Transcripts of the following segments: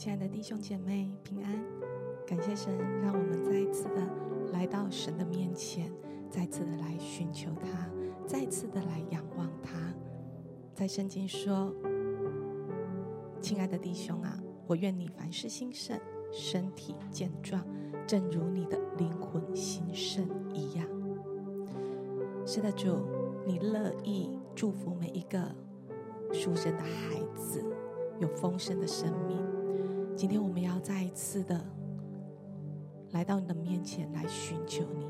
亲爱的弟兄姐妹平安，感谢神让我们再一次的来到神的面前，再次的来寻求他，再次的来仰望他。在圣经说：“亲爱的弟兄啊，我愿你凡事兴盛，身体健壮，正如你的灵魂兴盛一样。”是的，主，你乐意祝福每一个属神的孩子，有丰盛的生命。今天我们要再一次的来到你的面前来寻求你，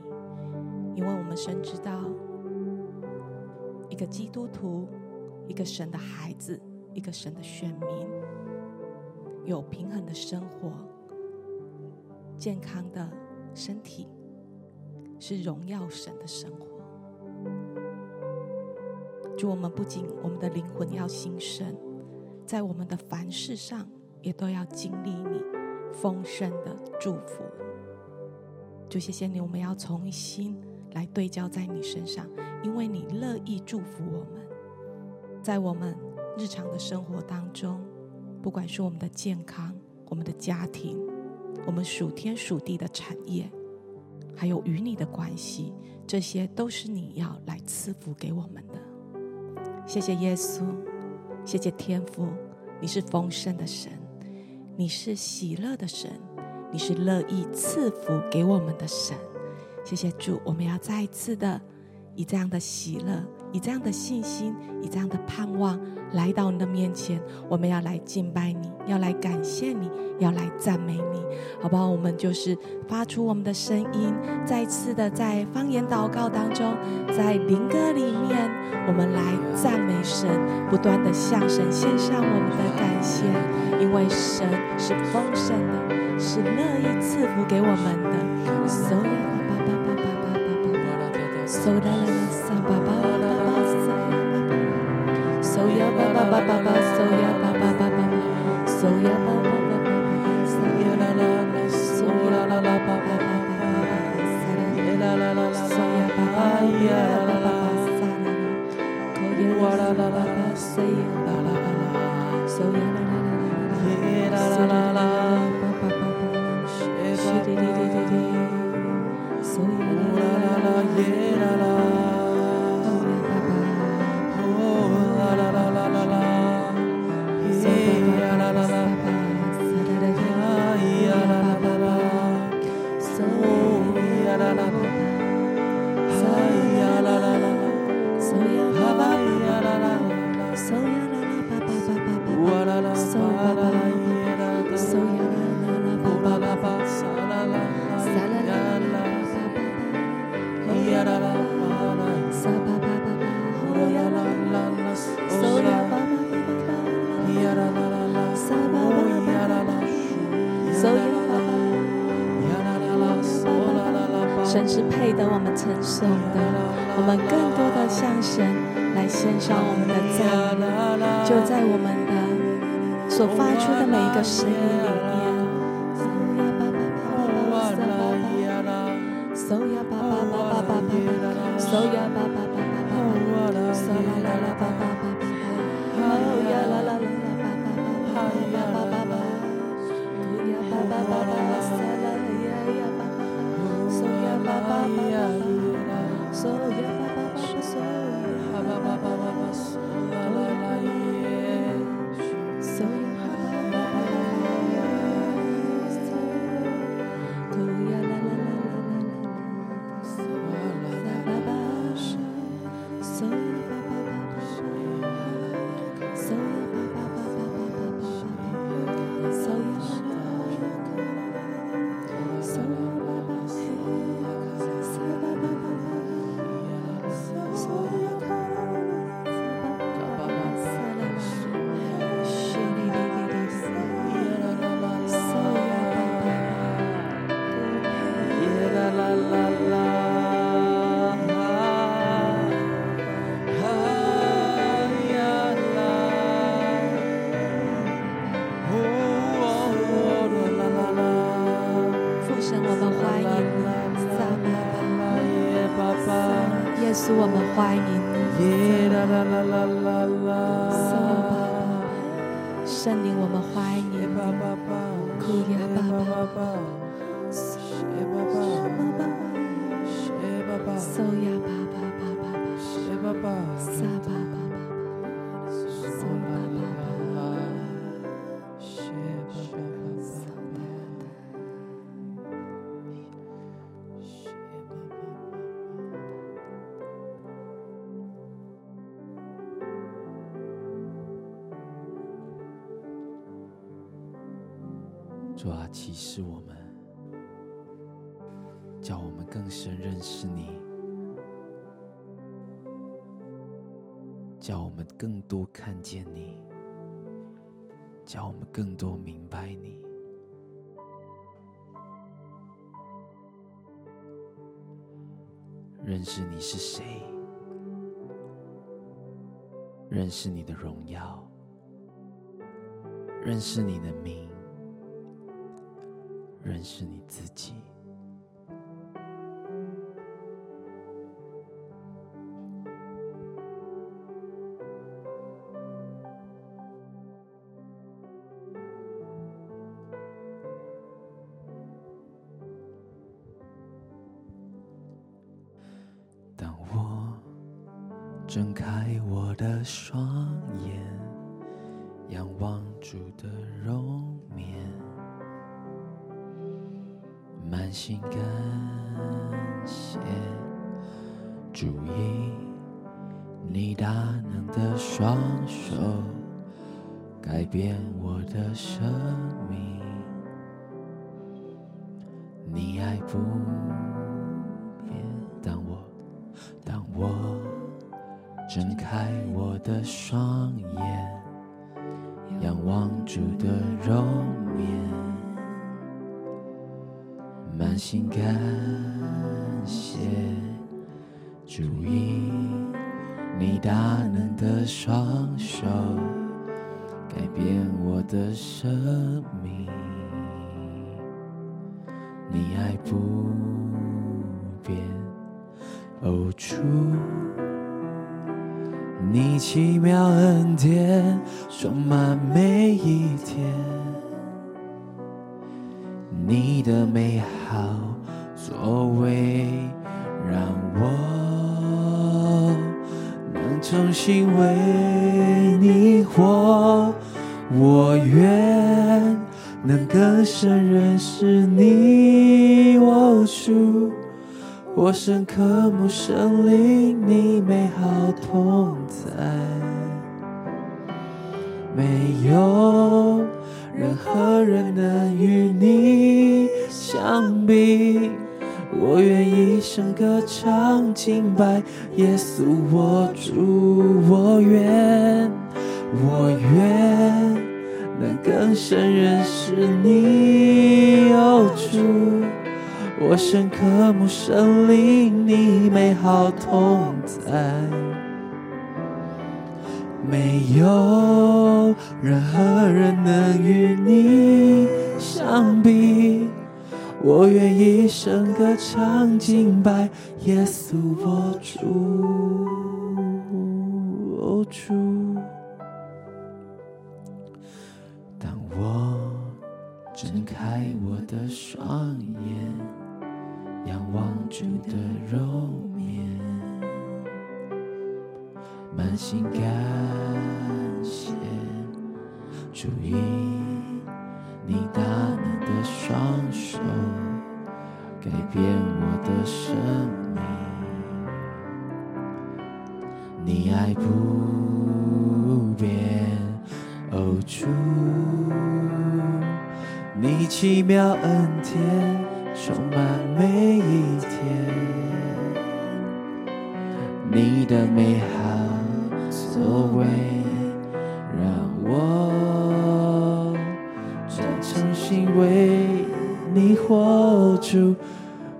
因为我们深知道，一个基督徒，一个神的孩子，一个神的选民，有平衡的生活，健康的身体，是荣耀神的生活。主，我们不仅我们的灵魂要兴盛，在我们的凡事上。也都要经历你丰盛的祝福，主谢谢你，我们要重新来对焦在你身上，因为你乐意祝福我们，在我们日常的生活当中，不管是我们的健康、我们的家庭、我们属天属地的产业，还有与你的关系，这些都是你要来赐福给我们的。谢谢耶稣，谢谢天父，你是丰盛的神。你是喜乐的神，你是乐意赐福给我们的神。谢谢主，我们要再一次的以这样的喜乐，以这样的信心，以这样的盼望来到你的面前。我们要来敬拜你，要来感谢你，要来赞美你，好不好？我们就是发出我们的声音，再次的在方言祷告当中，在灵歌里面，我们来赞美神，不断的向神献上我们的感谢。因为神是丰盛的，是乐意赐福给我们的。So la la la ba ba ba ba ba So ya ba ba ba ba So ya ba ba ba ba So ya la la la So ya la la ba ba ba ba La la la So ya ba ba ya la la sa la la Ko ya la la la la Say ya la la la So ya la la 神出我们欢迎。你，三八八，圣灵我们欢迎。你，姑爷八八八。主啊，启示我们，叫我们更深认识你，叫我们更多看见你，叫我们更多明白你。认识你是谁，认识你的荣耀，认识你的名。认识你自己。主意你大能的双手改变我的生命，你爱不变。当我当我睁开我的双眼，仰望主的容颜。满心感谢，主意你大能的双手改变我的生命，你爱不变，哦，主，你奇妙恩典充满每一天。你的美好作为，让我能重新为你活。我愿能更深认识你，哦，主，我深刻慕圣灵你美好同在，没有。任何人能与你相比，我愿一生歌唱敬拜耶稣，我主，我愿，我愿能更深认识你，哦主，我深刻慕圣灵你美好同在。没有任何人能与你相比，我愿一生歌唱敬拜耶稣我主，哦主。当我睁开我的双眼，仰望主的容颜。满心感谢，主你大能的双手改变我的生命，你爱不变，哦主，你奇妙恩典充满每一天，你的美好。作为，让我心为你活出，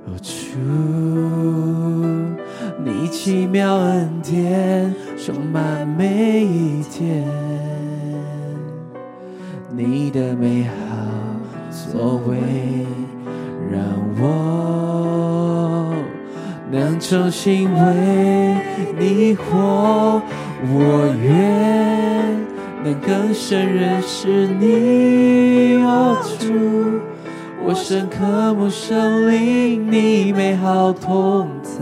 哦主，你奇妙恩典充满每一天，你的美好作为，让我能重新为你活。我愿能更深认识你，我主，我深刻慕圣灵你美好同在，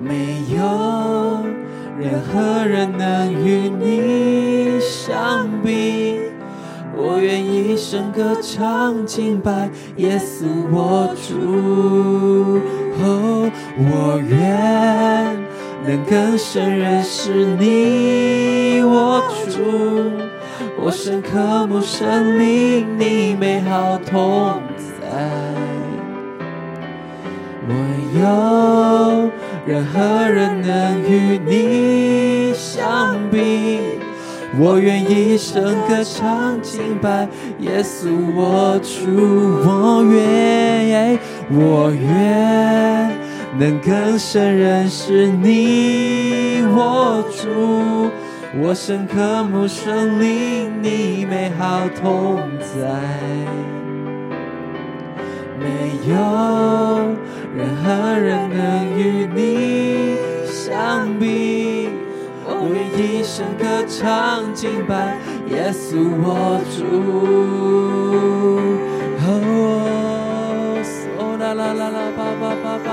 没有任何人能与你相比。我愿一生歌唱敬拜耶稣我主，能更深认识你，我主，我深刻慕圣灵你美好同在，没有任何人能与你相比。我愿一生歌唱敬拜耶稣我主，我愿，我愿能更深认识你，我主，我深渴慕圣灵你美好同在，没有任何人能与你相比。我愿一生歌唱敬拜耶稣我主，哦，啦啦啦啦，吧吧吧吧，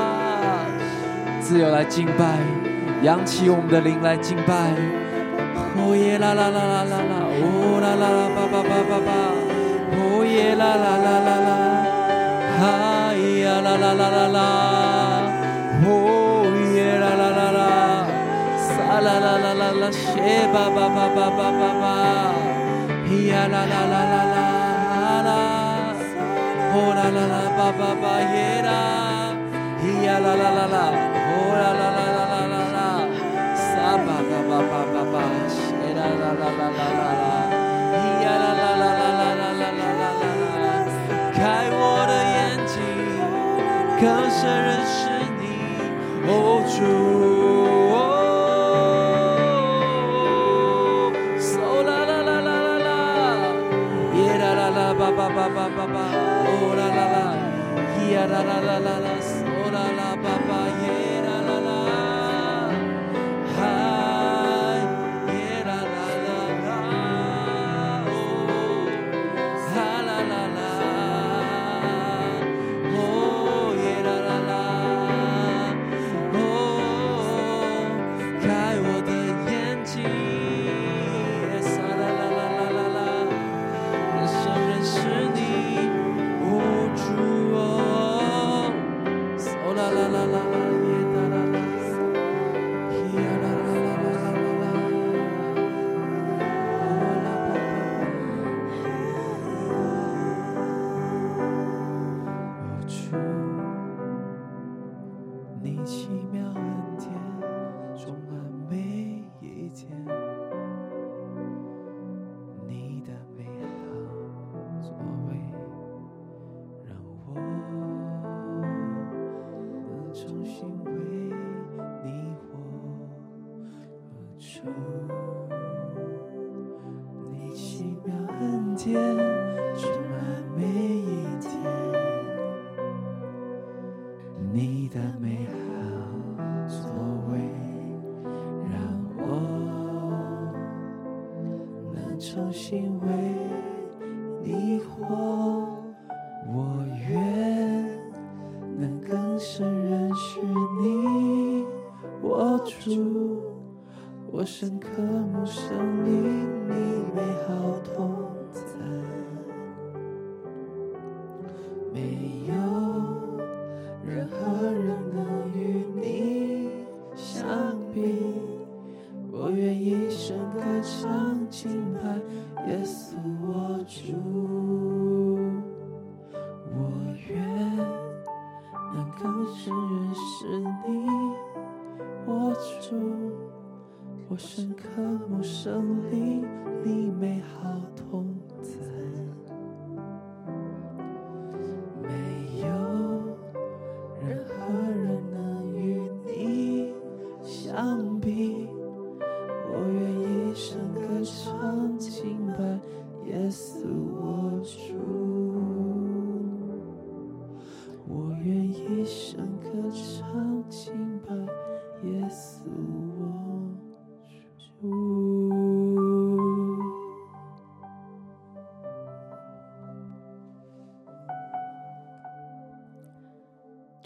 自由来敬拜，扬起我们的灵来敬拜，哦耶啦啦啦啦啦啦，哦啦啦啦吧吧吧吧吧，哦耶啦啦啦啦啦，嗨呀啦啦啦啦啦，哦耶啦啦啦啦。啦啦啦啦啦啦，谢吧吧吧吧吧吧吧，呀啦啦啦啦啦啦，哦啦啦啦吧吧吧耶啦，呀啦啦啦啦，哦啦啦啦啦啦啦啦，撒吧吧吧吧吧吧，谢啦啦啦啦啦啦啦，呀啦啦啦啦啦啦啦啦啦啦，开我的眼睛，更深认识你，哦主。吧吧吧吧吧，哦啦啦啦，呀啦啦啦啦啦，Papa, yeah.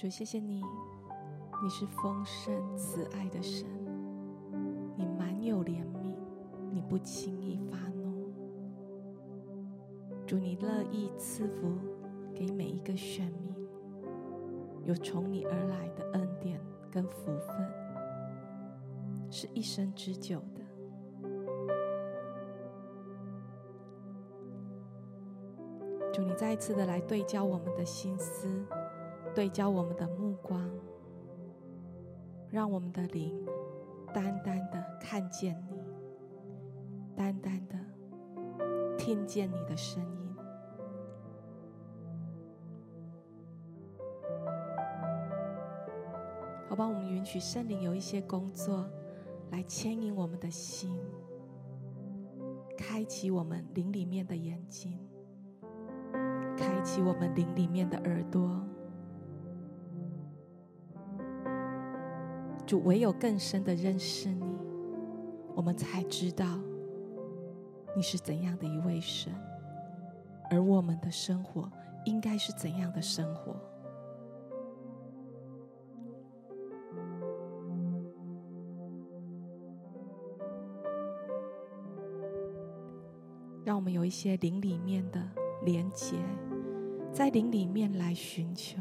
主，谢谢你，你是丰盛慈爱的神，你满有怜悯，你不轻易发怒。主，你乐意赐福给每一个选民，有从你而来的恩典跟福分，是一生之久的。主，你再一次的来对焦我们的心思。对焦我们的目光，让我们的灵单单的看见你，单单的听见你的声音。好吧，我们允许圣灵有一些工作来牵引我们的心，开启我们灵里面的眼睛，开启我们灵里面的耳朵。主，唯有更深的认识你，我们才知道你是怎样的一位神，而我们的生活应该是怎样的生活。让我们有一些灵里面的连结，在灵里面来寻求。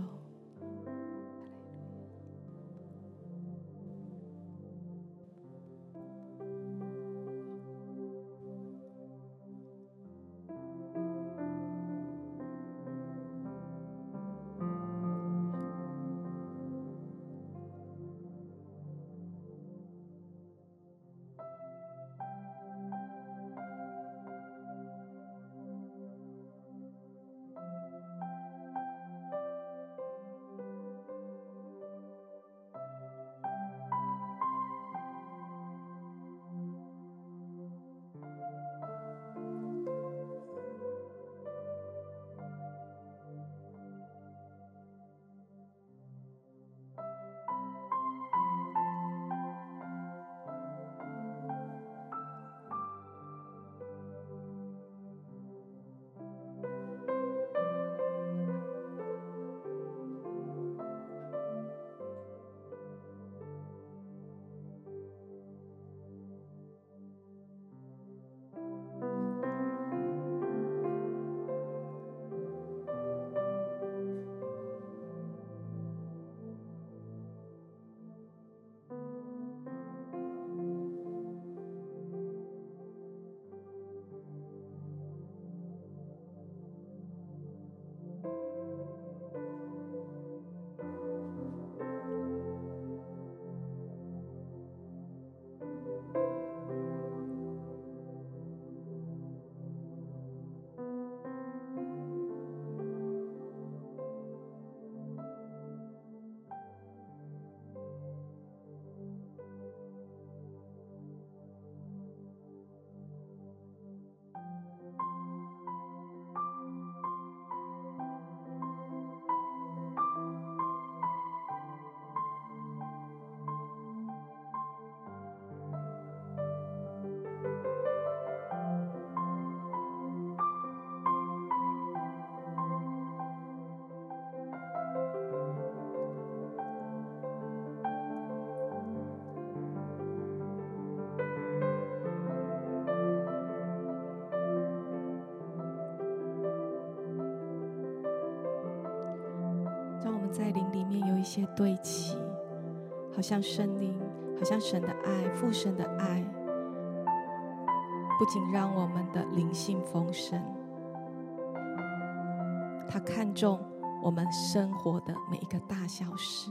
在灵里面有一些对齐，好像圣灵，好像神的爱，父神的爱，不仅让我们的灵性丰盛，他看重我们生活的每一个大小事。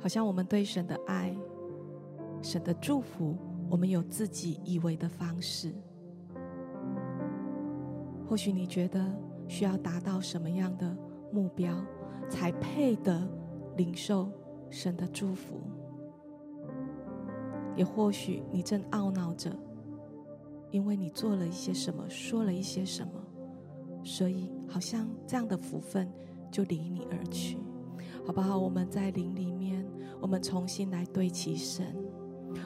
好像我们对神的爱。神的祝福，我们有自己以为的方式。或许你觉得需要达到什么样的目标，才配得领受神的祝福？也或许你正懊恼着，因为你做了一些什么，说了一些什么，所以好像这样的福分就离你而去，好不好？我们在灵里面，我们重新来对齐神，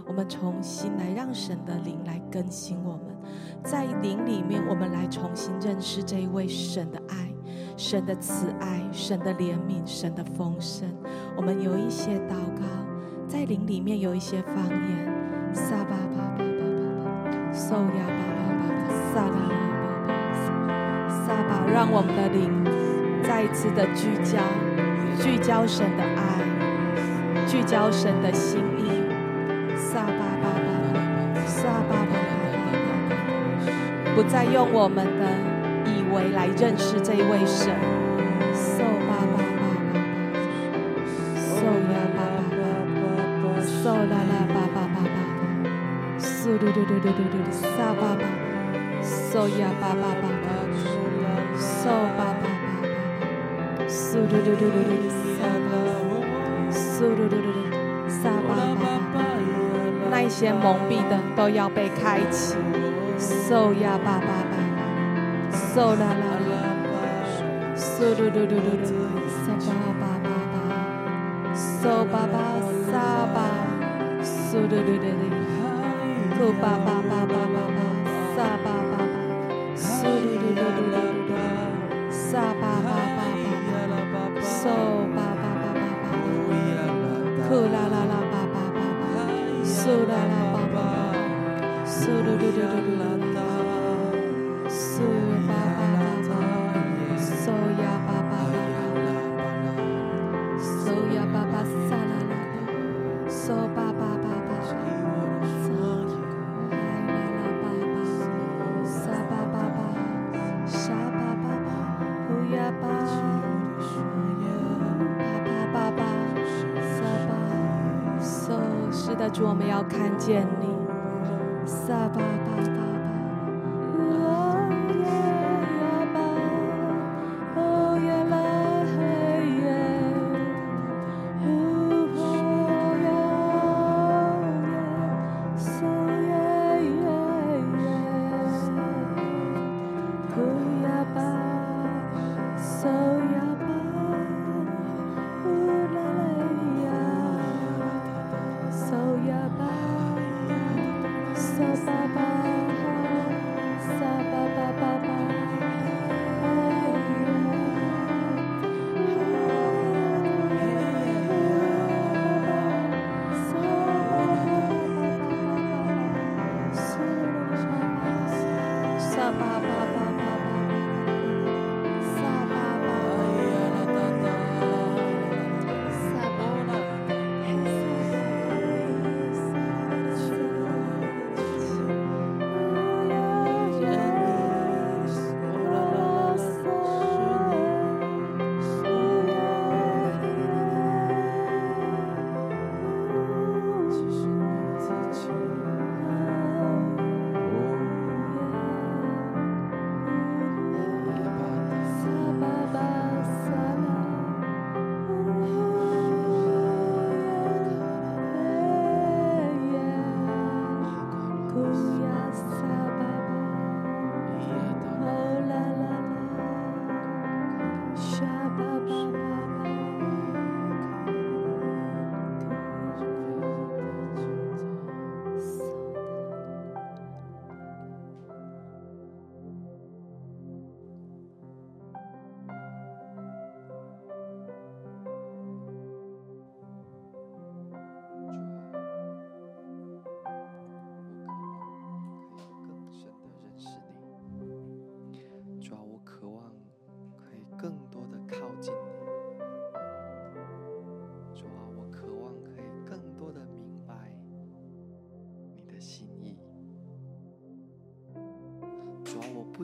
我们重新来让神的灵来更新我们，在灵里面，我们来重新认识这一位神的爱、神的慈爱、神的怜悯、神的丰盛。我们有一些祷告，在灵里面有一些方言，撒巴巴巴巴巴巴，受呀巴巴巴巴，撒啦啦。撒巴，让我们的灵再一次的聚焦，聚焦神的爱，聚焦神的心意。不再用我们的以为来认识这一位神。受巴巴巴巴巴，受呀巴巴巴巴，受啦啦巴巴巴巴，苏噜噜噜噜噜噜，撒巴巴，受呀巴巴巴巴。受吧吧吧吧，苏噜噜噜噜噜，撒吧，苏噜噜噜噜，撒吧吧吧，那一些蒙蔽的都要被开启。受呀吧吧吧，受啦啦啦，苏噜噜噜噜噜，撒吧吧吧吧，受吧吧撒吧，苏噜噜噜噜，哭吧吧吧吧吧吧，撒吧吧吧，苏噜噜噜噜噜。撒巴巴巴巴，受巴巴巴巴巴，库拉拉拉巴巴巴巴，苏拉拉巴巴，苏噜噜噜噜建立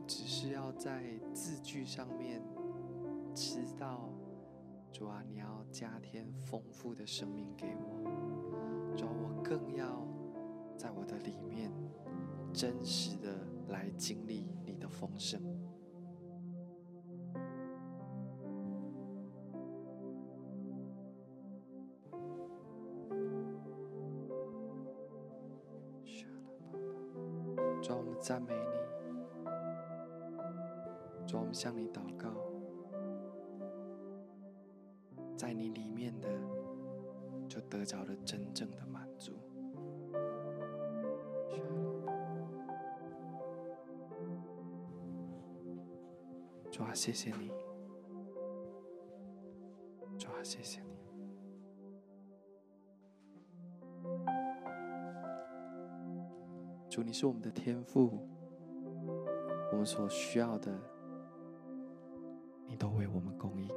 只是要在字句上面知道，主啊，你要加添丰富的生命给我，主啊，我更要在我的里面真实的来经历你的丰盛。主啊，我们赞美向你祷告，在你里面的就得着了真正的满足。主啊，谢谢你。主啊，谢谢你。主，你是我们的天赋，我们所需要的，都为我们供应。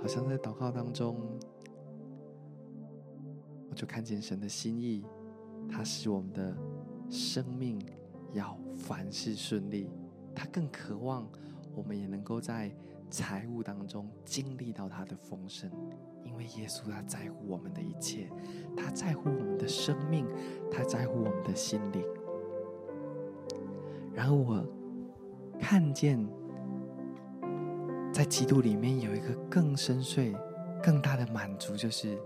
好像在祷告当中，我就看见神的心意，他使我们的生命要凡事顺利，他更渴望我们也能够在。财务当中经历到他的丰盛，因为耶稣他在乎我们的一切，他在乎我们的生命，他在乎我们的心灵。然后我看见，在基督里面有一个更深邃、更大的满足，就是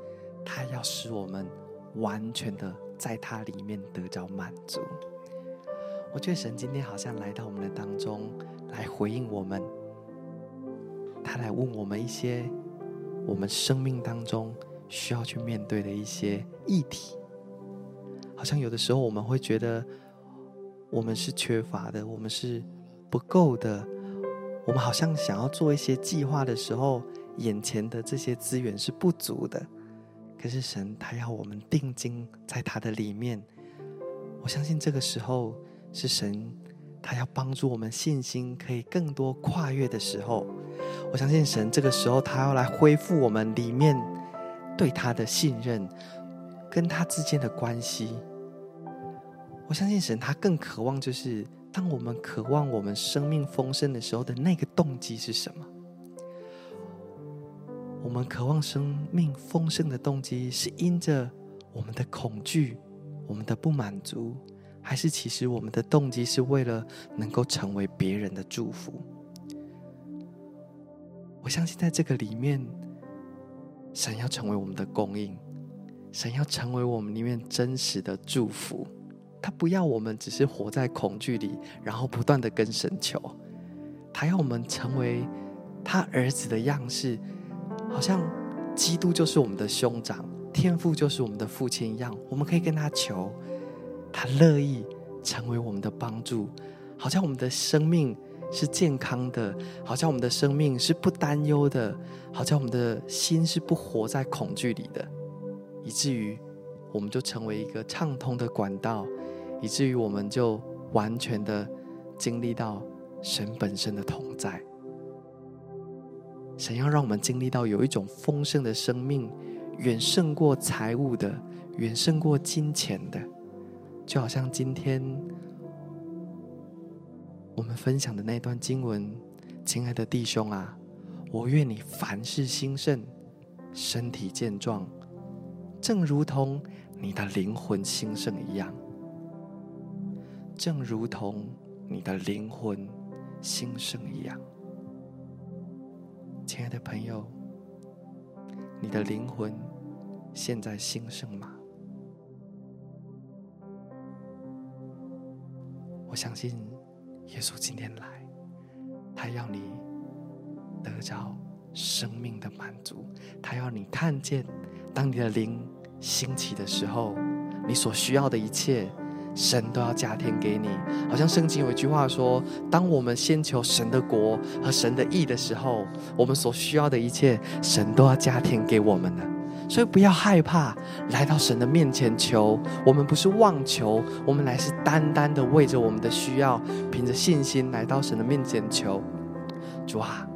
他要使我们完全的在他里面得着满足。我觉得神今天好像来到我们的当中，来回应我们。他来问我们一些我们生命当中需要去面对的一些议题，好像有的时候我们会觉得我们是缺乏的，我们是不够的，我们好像想要做一些计划的时候，眼前的这些资源是不足的。可是神他要我们定睛在他的里面，我相信这个时候是神他要帮助我们信心可以更多跨越的时候。我相信神这个时候，他要来恢复我们里面对他的信任，跟他之间的关系。我相信神，他更渴望就是，当我们渴望我们生命丰盛的时候的那个动机是什么？我们渴望生命丰盛的动机，是因着我们的恐惧、我们的不满足，还是其实我们的动机是为了能够成为别人的祝福？我相信，在这个里面，神要成为我们的供应，神要成为我们里面真实的祝福。他不要我们只是活在恐惧里，然后不断的跟神求。他要我们成为他儿子的样式，好像基督就是我们的兄长，天父就是我们的父亲一样。我们可以跟他求，他乐意成为我们的帮助，好像我们的生命。是健康的，好像我们的生命是不担忧的，好像我们的心是不活在恐惧里的，以至于我们就成为一个畅通的管道，以至于我们就完全的经历到神本身的同在。神要让我们经历到有一种丰盛的生命，远胜过财物的，远胜过金钱的，就好像今天。我们分享的那段经文，亲爱的弟兄啊，我愿你凡事兴盛，身体健壮，正如同你的灵魂兴盛一样。正如同你的灵魂兴盛一样。亲爱的朋友，你的灵魂现在兴盛吗？我相信。耶稣今天来，他要你得着生命的满足，他要你看见，当你的灵兴起的时候，你所需要的一切，神都要加添给你。好像圣经有一句话说：“当我们先求神的国和神的义的时候，我们所需要的一切，神都要加添给我们的。”所以不要害怕来到神的面前求，我们不是妄求，我们乃是单单的为着我们的需要，凭着信心来到神的面前求。主啊，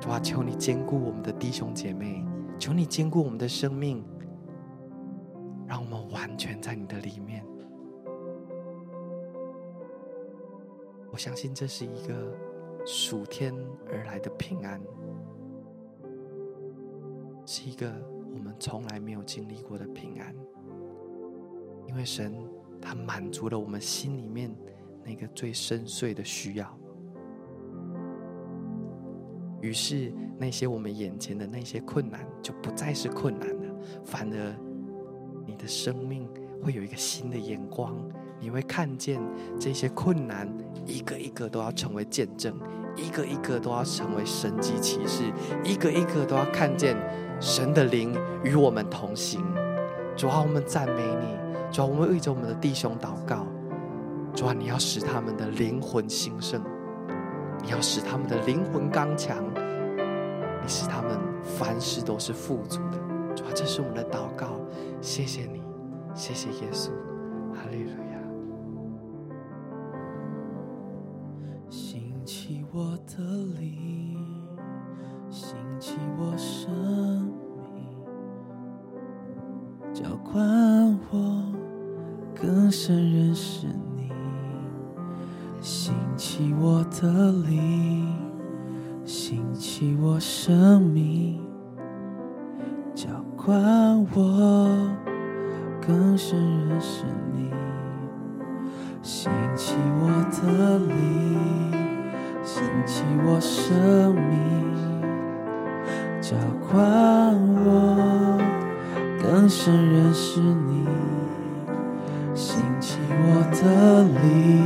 主啊，求你坚固我们的弟兄姐妹，求你坚固我们的生命，让我们完全在你的里面。我相信这是一个属天而来的平安，是一个。我们从来没有经历过的平安，因为神他满足了我们心里面那个最深邃的需要，于是那些我们眼前的那些困难就不再是困难了，反而你的生命会有一个新的眼光，你会看见这些困难一个一个都要成为见证，一个一个都要成为神迹奇事，一个一个都要看见神的灵与我们同行。主啊，我们赞美你。主啊，我们为着我们的弟兄祷告。主啊，你要使他们的灵魂兴盛，你要使他们的灵魂刚强，你使他们凡事都是富足的。主啊，这是我们的祷告。谢谢你，谢谢耶稣，哈利路亚。兴起我的灵，兴起我生浇灌我更深认识你。兴起我的灵，兴起我生命。管我更深认识你，兴起我的灵，兴起我生命，浇灌我更深认识你，兴起我的灵，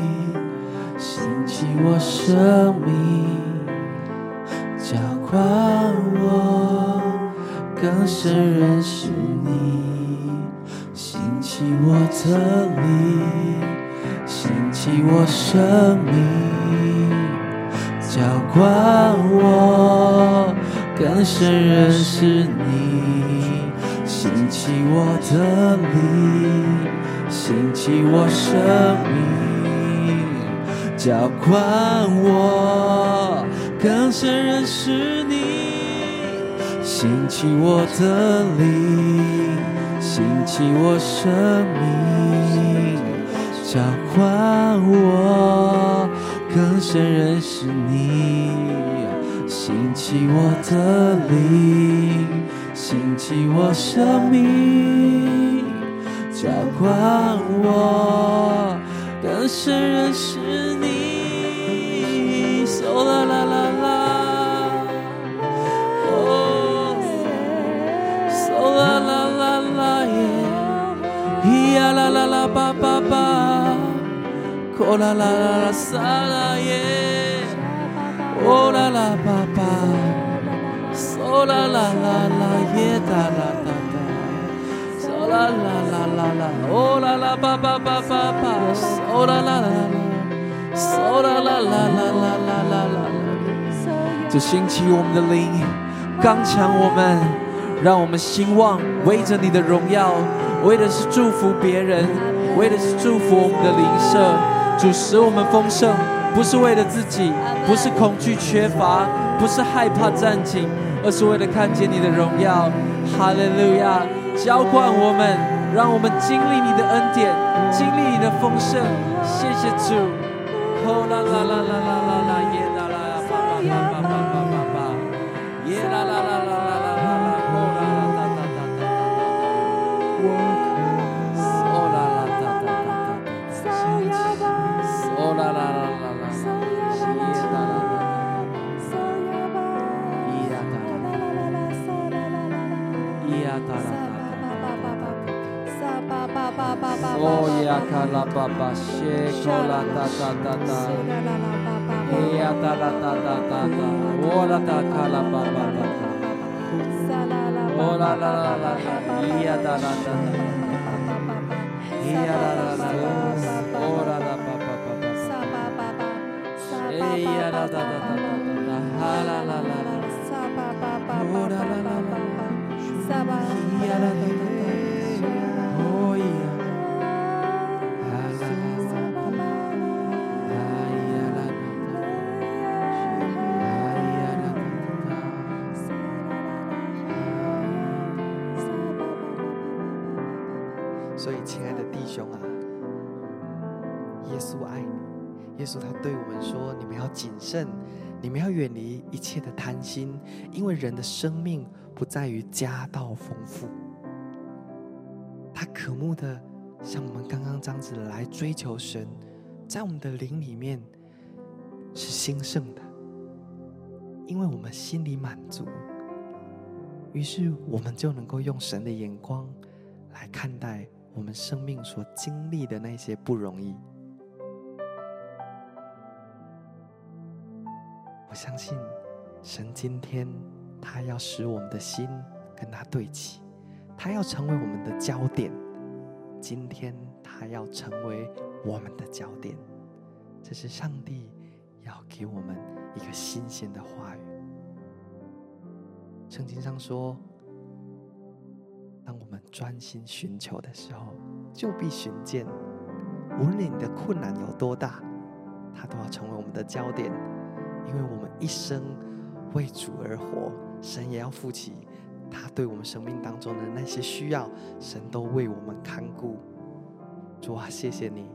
兴起我生命，浇灌我。更深认识你，兴起我的灵，兴起我生命，浇灌我。更深认识你，起我的灵，兴起我生命，浇灌我。更深认识你。兴起我的灵，兴起我生命，浇灌我更深认识你。兴起我的灵，兴起我生命，浇灌我更深认识你。嗦啦啦啦啦。啦啦啦吧吧吧，哦啦啦啦啦撒啦耶，哦啦啦吧吧，嗦啦啦啦啦耶哒啦哒哒，嗦啦啦啦啦啦，哦啦啦吧吧吧吧吧，嗦啦啦啦啦，嗦啦啦啦啦啦啦啦啦，就兴起我们的灵，刚强我们，让我们兴旺，为着你的荣耀。为的是祝福别人，为的是祝福我们的灵舍。主使我们丰盛，不是为了自己，不是恐惧缺乏，不是害怕战兢，而是为了看见你的荣耀。哈利路亚！浇灌我们，让我们经历你的恩典，经历你的丰盛。谢谢主。哦啦啦啦啦啦啦啦耶啦啦啦啦啦 Oh ya kala baba she kola ta ta ta ta. E ya ta ta ta ta ta ta. Ola ta kala baba ta ta. Ola la la la la. E ya ta la ta ta. E ya la la la la. Ola la ba ba ba ba. E ya la ta ta ta ta ta. Ha la la la la. Ola la la la la. E ya la ta ta. 稣他对我们说：“你们要谨慎，你们要远离一切的贪心，因为人的生命不在于家道丰富。他渴慕的，像我们刚刚这样子来追求神，在我们的灵里面是兴盛的，因为我们心里满足，于是我们就能够用神的眼光来看待。”我们生命所经历的那些不容易。相信神今天他要使我们的心跟他对齐，他要成为我们的焦点。今天他要成为我们的焦点，这是上帝要给我们一个新鲜的话语。圣经上说，当我们专心寻求的时候，就必寻见。无论你的困难有多大，他都要成为我们的焦点，因为我们一生为主而活，神也要负起他对我们生命当中的那些需要，神都为我们看顾。主啊，谢谢你，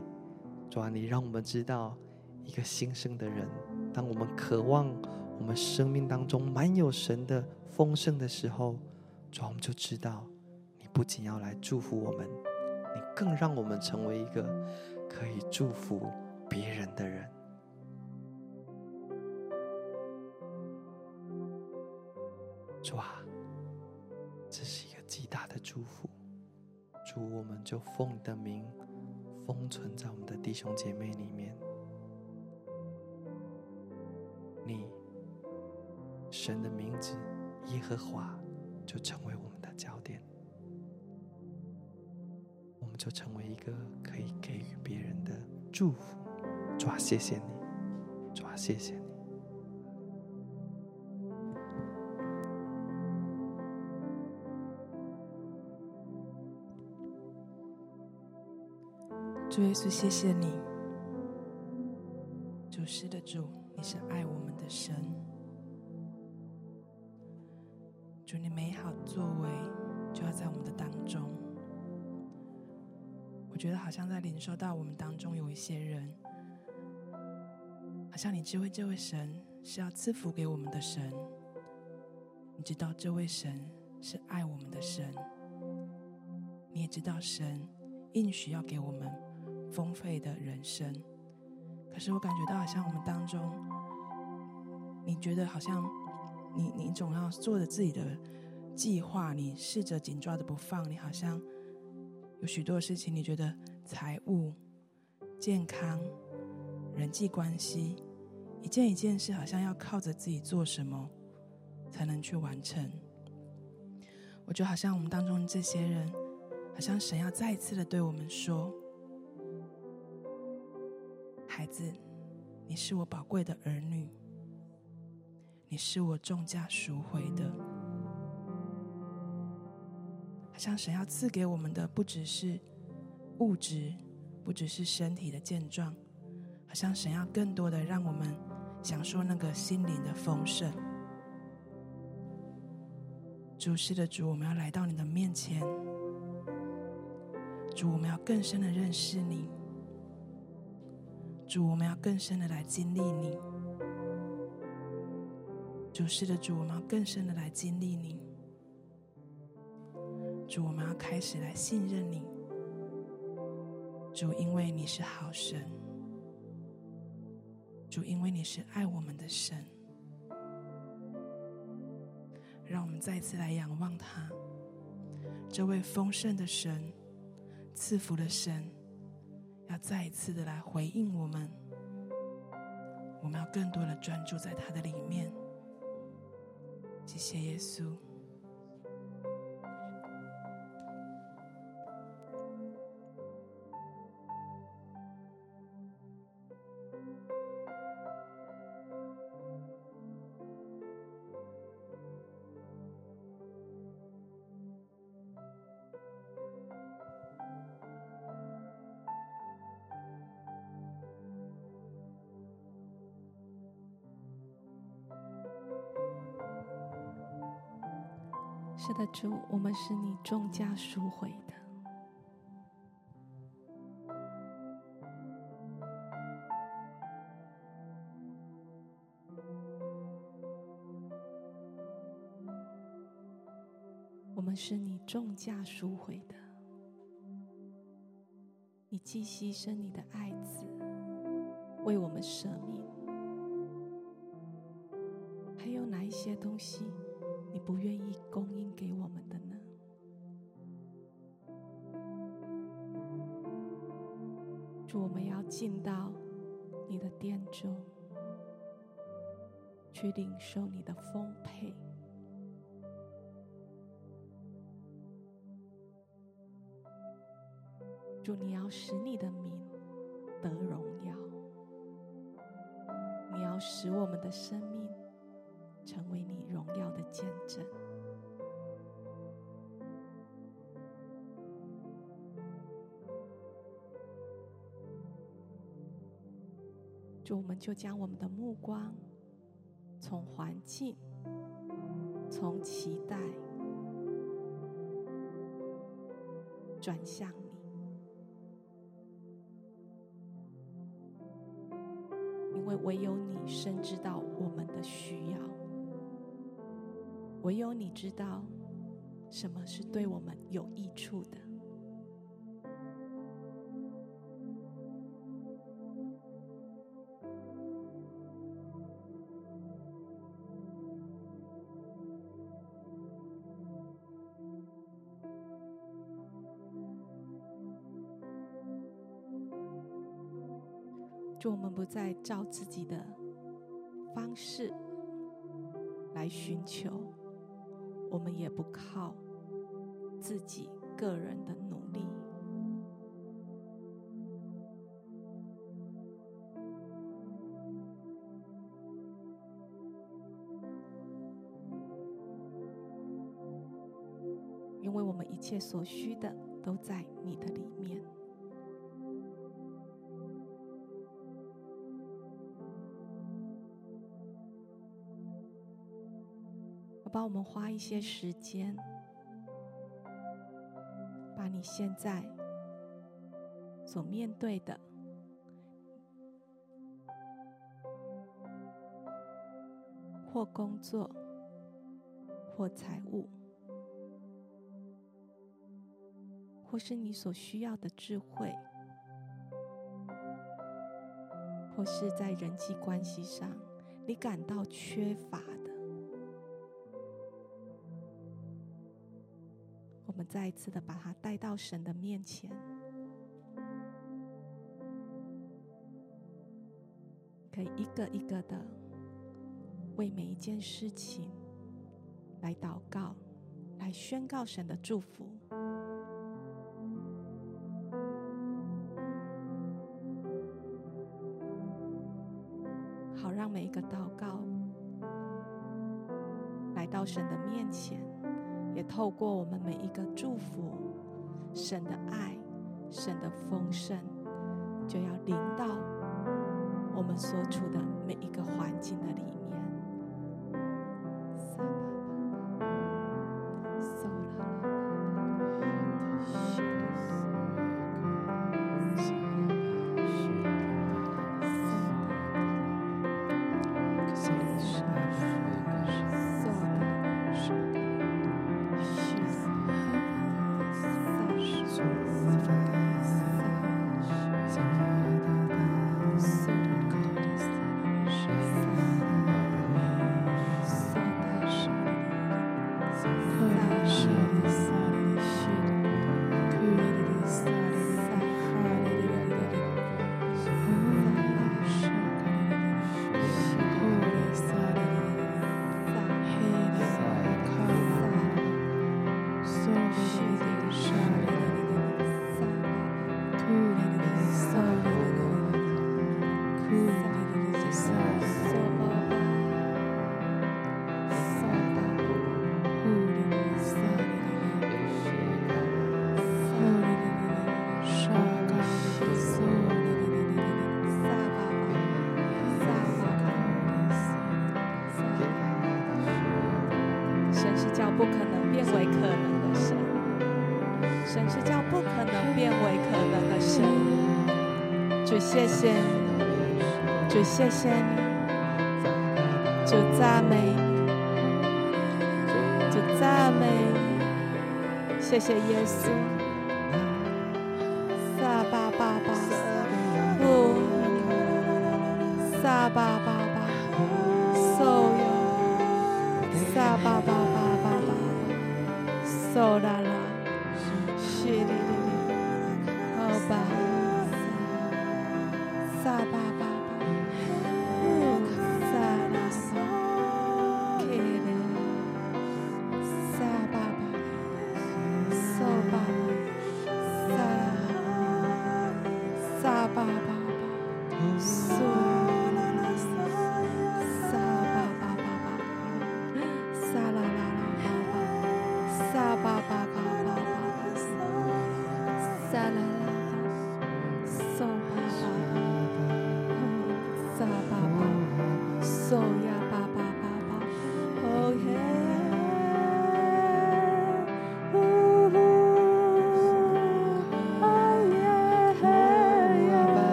主啊，你让我们知道一个新生的人，当我们渴望我们生命当中满有神的丰盛的时候，主啊，我们就知道你不仅要来祝福我们，你更让我们成为一个可以祝福别人的人。主啊，这是一个极大的祝福。主，我们就奉你的名封存在我们的弟兄姐妹里面。你神的名字耶和华就成为我们的焦点，我们就成为一个可以给予别人的祝福。主啊，谢谢你，主啊，谢谢你。主耶稣，谢谢你，主是的主，你是爱我们的神。主，你美好作为就要在我们的当中。我觉得好像在领受到我们当中有一些人，好像你知会这位神是要赐福给我们的神，你知道这位神是爱我们的神，你也知道神应许要给我们。丰沛的人生，可是我感觉到好像我们当中，你觉得好像你你总要做着自己的计划，你试着紧抓着不放，你好像有许多事情，你觉得财务、健康、人际关系，一件一件事，好像要靠着自己做什么才能去完成。我觉得好像我们当中这些人，好像神要再一次的对我们说。孩子，你是我宝贵的儿女，你是我重价赎回的。好像神要赐给我们的不只是物质，不只是身体的健壮，好像神要更多的让我们享受那个心灵的丰盛。主是的主，我们要来到你的面前，主，我们要更深的认识你。主，我们要更深的来经历你。主，是的，主，我们要更深的来经历你。主，我们要开始来信任你。主，因为你是好神。主，因为你是爱我们的神。让我们再次来仰望他，这位丰盛的神，赐福的神。要再一次的来回应我们，我们要更多的专注在他的里面。谢谢耶稣。的，主，我们是你重价赎回的。我们是你重价赎回的。你既牺牲你的爱子，为我们舍命，还有哪一些东西？你不愿意供应给我们的呢？主，我们要进到你的殿中，去领受你的丰沛。主，你要使你的名得荣耀，你要使我们的生命成为你见证。主，我们就将我们的目光从环境、从期待转向你。因为唯有你深知道我们的需要，唯有你知道什么是对我们有益处的。就我们不再照自己的方式来寻求，我们也不靠自己个人的努力。因为我们一切所需的都在你的里面。帮我们花一些时间，把你现在所面对的，或工作，或财务，或是你所需要的智慧，或是在人际关系上你感到缺乏再一次的把它带到神的面前，可以一个一个的为每一件事情来祷告，来宣告神的祝福，好让每一个祷告来到神的面前。也透过我们每一个祝福，神的爱，神的丰盛，就要临到我们所处的每一个环境的里面。谢谢你，主谢谢你，就赞美你，主赞美，谢谢耶稣。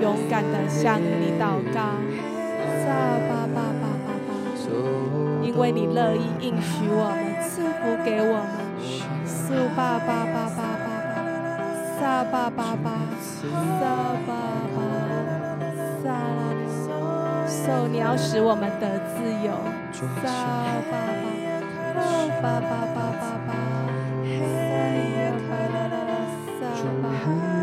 勇敢的向你祷告，撒巴巴巴巴巴，因为你乐意应许我们，赐福给我们，苏巴巴巴巴巴巴，撒巴巴巴，撒巴巴，撒拉里，受你要使我们得自由，撒巴巴，哦巴巴巴巴巴，嘿呀巴拉拉拉，撒巴。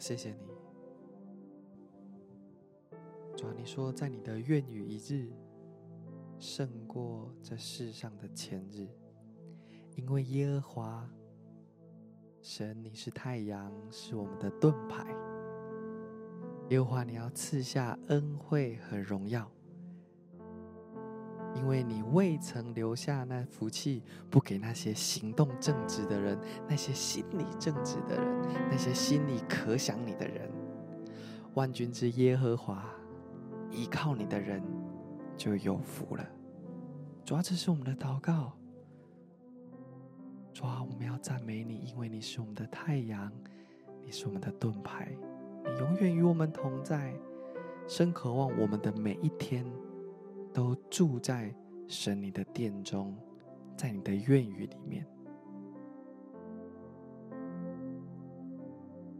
谢谢你，主啊，你说在你的愿与一日胜过这世上的千日，因为耶和华神你是太阳，是我们的盾牌。耶和华你要赐下恩惠和荣耀。因为你未曾留下那福气，不给那些行动正直的人，那些心里正直的人，那些心里可想你的人。万军之耶和华，依靠你的人就有福了。主啊，这是我们的祷告。主啊，我们要赞美你，因为你是我们的太阳，你是我们的盾牌，你永远与我们同在。深渴望我们的每一天。都住在神你的殿中，在你的院宇里面。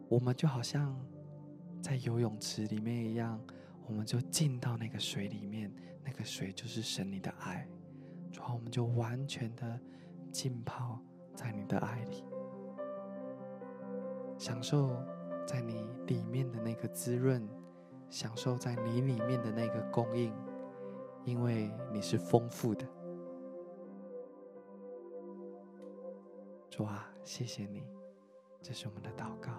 我们就好像在游泳池里面一样，我们就进到那个水里面，那个水就是神你的爱，然后我们就完全的浸泡在你的爱里，享受在你里面的那个滋润，享受在你里面的那个供应。因为你是丰富的，主啊，谢谢你，这是我们的祷告。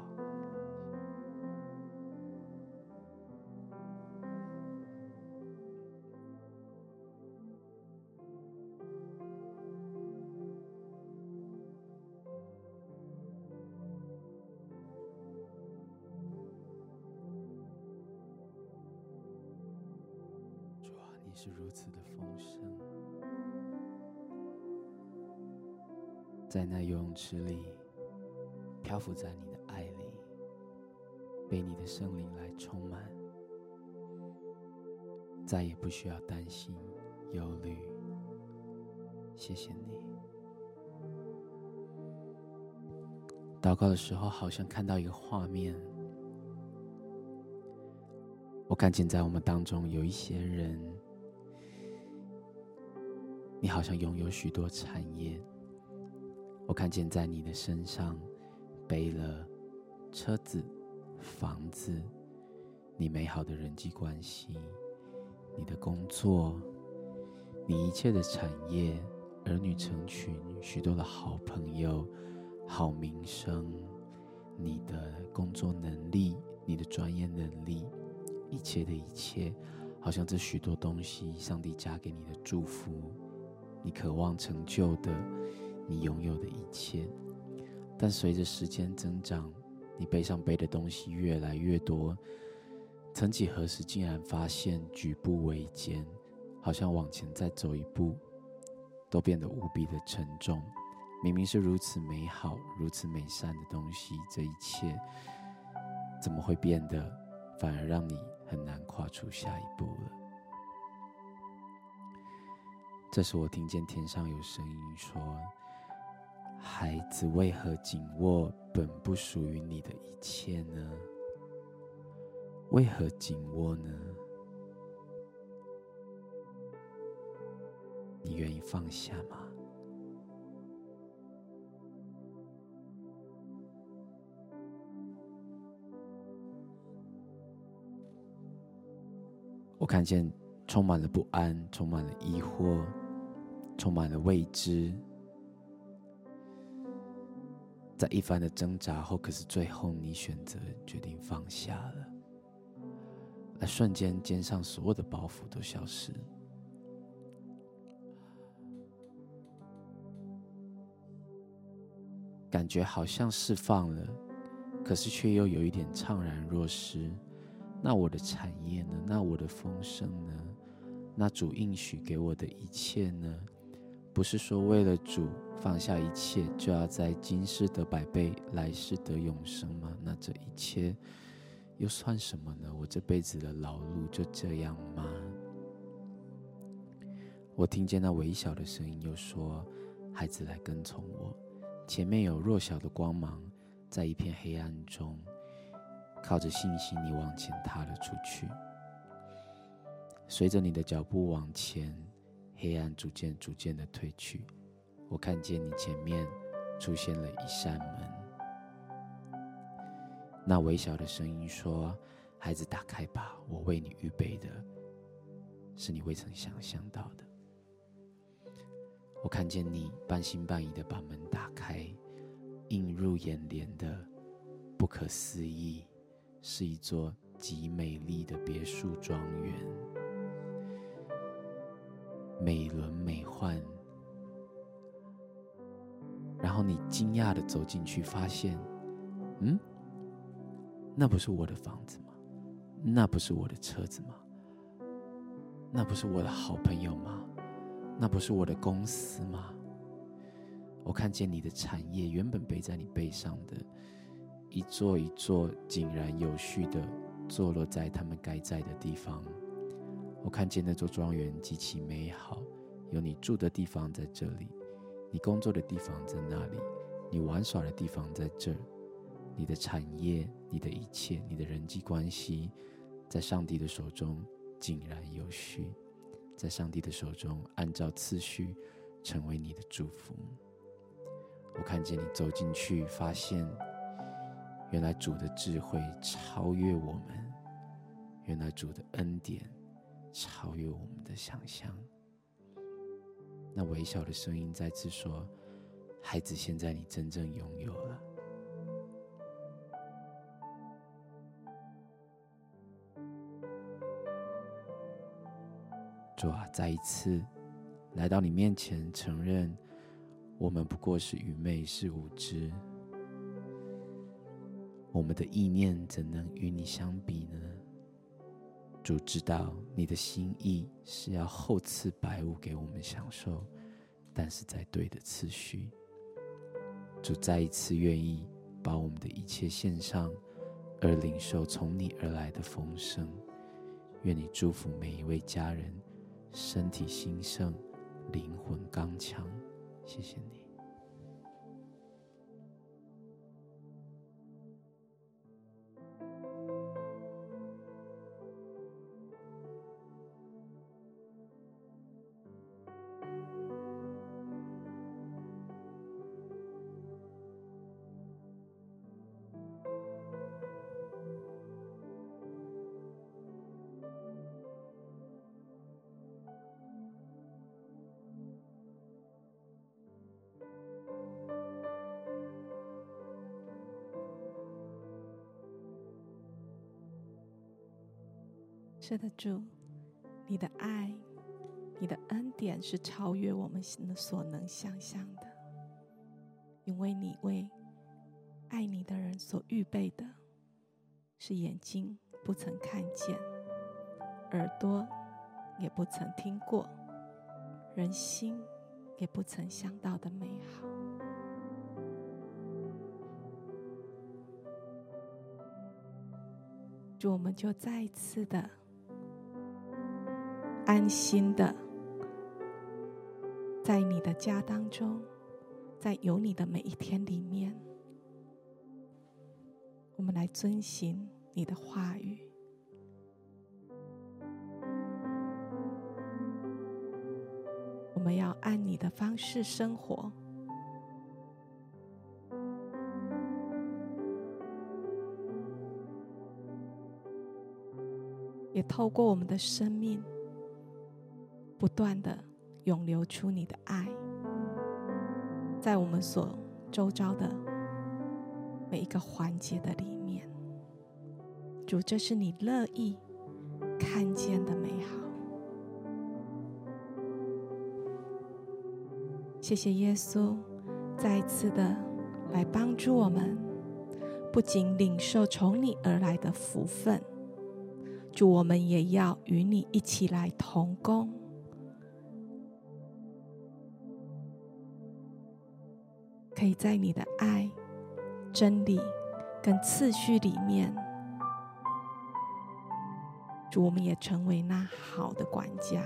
池里，漂浮在你的爱里，被你的圣灵来充满，再也不需要担心忧虑。谢谢你。祷告的时候，好像看到一个画面，我看见在我们当中有一些人。你好像拥有许多产业，我看见在你的身上背了车子、房子，你美好的人际关系，你的工作，你一切的产业，儿女成群，许多的好朋友、好名声，你的工作能力，你的专业能力，一切的一切，好像这许多东西，上帝加给你的祝福。你渴望成就的，你拥有的一切，但随着时间增长，你背上背的东西越来越多。曾几何时，竟然发现举步维艰，好像往前再走一步，都变得无比的沉重。明明是如此美好、如此美善的东西，这一切怎么会变得反而让你很难跨出下一步了？这时，我听见天上有声音说：“孩子为何紧握本不属于你的一切呢？为何紧握呢？你愿意放下吗？我看见充满了不安，充满了疑惑，充满了未知。在一番的挣扎后，可是最后你选择决定放下了，那瞬间肩上所有的包袱都消失，感觉好像释放了，可是却又有一点怅然若失。那我的产业呢？那我的丰盛呢？那主应许给我的一切呢？不是说为了主放下一切，就要在今世得百倍，来世得永生吗？那这一切又算什么呢？我这辈子的劳碌就这样吗？我听见那微小的声音又说：“孩子，来跟从我，前面有弱小的光芒，在一片黑暗中。”靠着信心，你往前踏了出去。随着你的脚步往前，黑暗逐渐、逐渐的退去。我看见你前面出现了一扇门。那微小的声音说：“孩子，打开吧，我为你预备的，是你未曾想象到的。”我看见你半信半疑的把门打开，映入眼帘的不可思议。是一座极美丽的别墅庄园，美轮美奂。然后你惊讶的走进去，发现，嗯，那不是我的房子吗？那不是我的车子吗？那不是我的好朋友吗？那不是我的公司吗？我看见你的产业原本背在你背上的。一座一座井然有序的坐落在他们该在的地方。我看见那座庄园极其美好，有你住的地方在这里，你工作的地方在那里，你玩耍的地方在这儿。你的产业、你的一切、你的人际关系，在上帝的手中井然有序，在上帝的手中按照次序成为你的祝福。我看见你走进去，发现。原来主的智慧超越我们，原来主的恩典超越我们的想象。那微小的声音再次说：“孩子，现在你真正拥有了。”主啊，再一次来到你面前，承认我们不过是愚昧，是无知。我们的意念怎能与你相比呢？主知道你的心意是要厚赐百物给我们享受，但是在对的次序。主再一次愿意把我们的一切献上，而领受从你而来的丰盛。愿你祝福每一位家人，身体兴盛，灵魂刚强。谢谢你。是的，主，你的爱，你的恩典是超越我们所能想象的，因为你为爱你的人所预备的，是眼睛不曾看见，耳朵也不曾听过，人心也不曾想到的美好。主，我们就再一次的。安心的，在你的家当中，在有你的每一天里面，我们来遵行你的话语。我们要按你的方式生活。也透过我们的生命，不断的涌流出你的爱，在我们所周遭的每一个环节的里面，主，这是你乐意看见的美好。谢谢耶稣，再一次的来帮助我们，不仅领受从你而来的福分。主，我们也要与你一起来同工，可以在你的爱、真理跟次序里面，主，我们也成为那好的管家。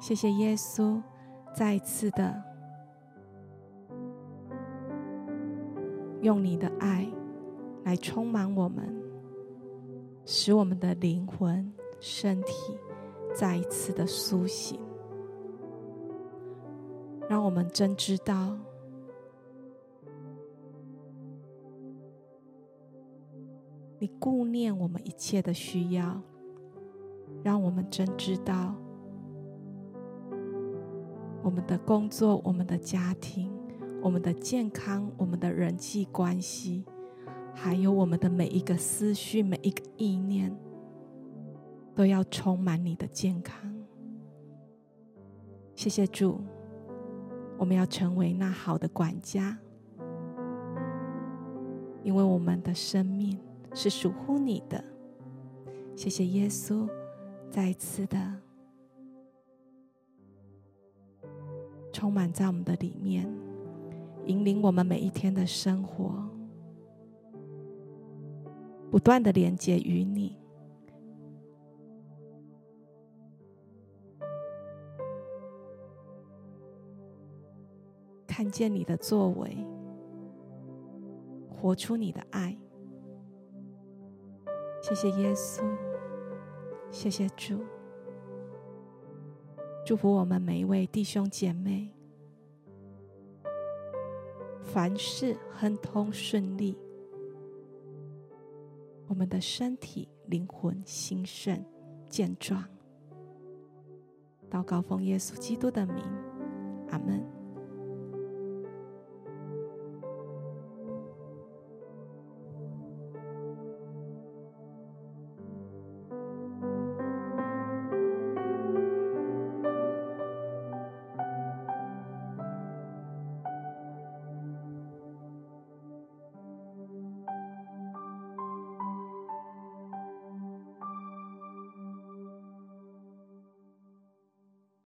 谢谢耶稣，再一次的用你的爱。来充满我们，使我们的灵魂、身体再一次的苏醒，让我们真知道，你顾念我们一切的需要，让我们真知道，我们的工作、我们的家庭、我们的健康、我们的人际关系。还有我们的每一个思绪、每一个意念，都要充满你的健康。谢谢主，我们要成为那好的管家，因为我们的生命是属乎你的。谢谢耶稣，再次的充满在我们的里面，引领我们每一天的生活。不断的连接于你，看见你的作为，活出你的爱。谢谢耶稣，谢谢主，祝福我们每一位弟兄姐妹，凡事亨通顺利。我们的身体、灵魂兴盛、健壮。祷告奉耶稣基督的名，阿门。